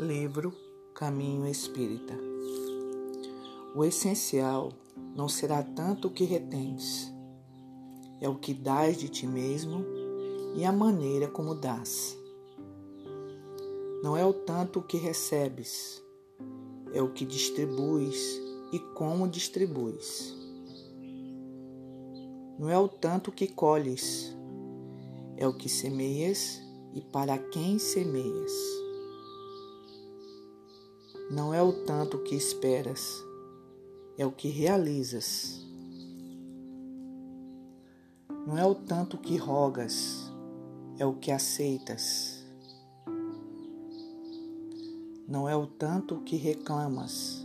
Livro Caminho Espírita. O essencial não será tanto o que retens, é o que dás de ti mesmo e a maneira como dás. Não é o tanto o que recebes, é o que distribuis e como distribuis. Não é o tanto que colhes, é o que semeias e para quem semeias. Não é o tanto que esperas, é o que realizas. Não é o tanto que rogas, é o que aceitas. Não é o tanto que reclamas,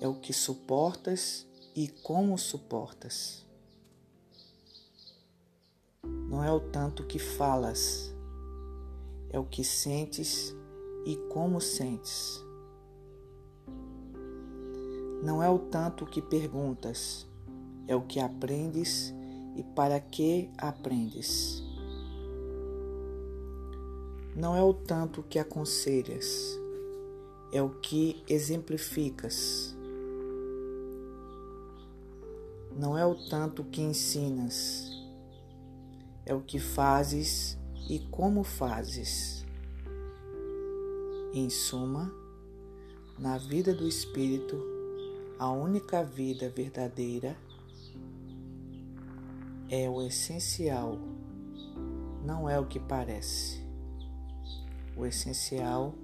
é o que suportas e como suportas. Não é o tanto que falas, é o que sentes e como sentes. Não é o tanto que perguntas, é o que aprendes e para que aprendes. Não é o tanto que aconselhas, é o que exemplificas. Não é o tanto que ensinas, é o que fazes e como fazes. Em suma, na vida do Espírito, a única vida verdadeira é o essencial, não é o que parece. O essencial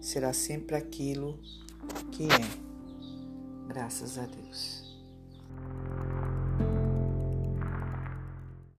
será sempre aquilo que é. Graças a Deus.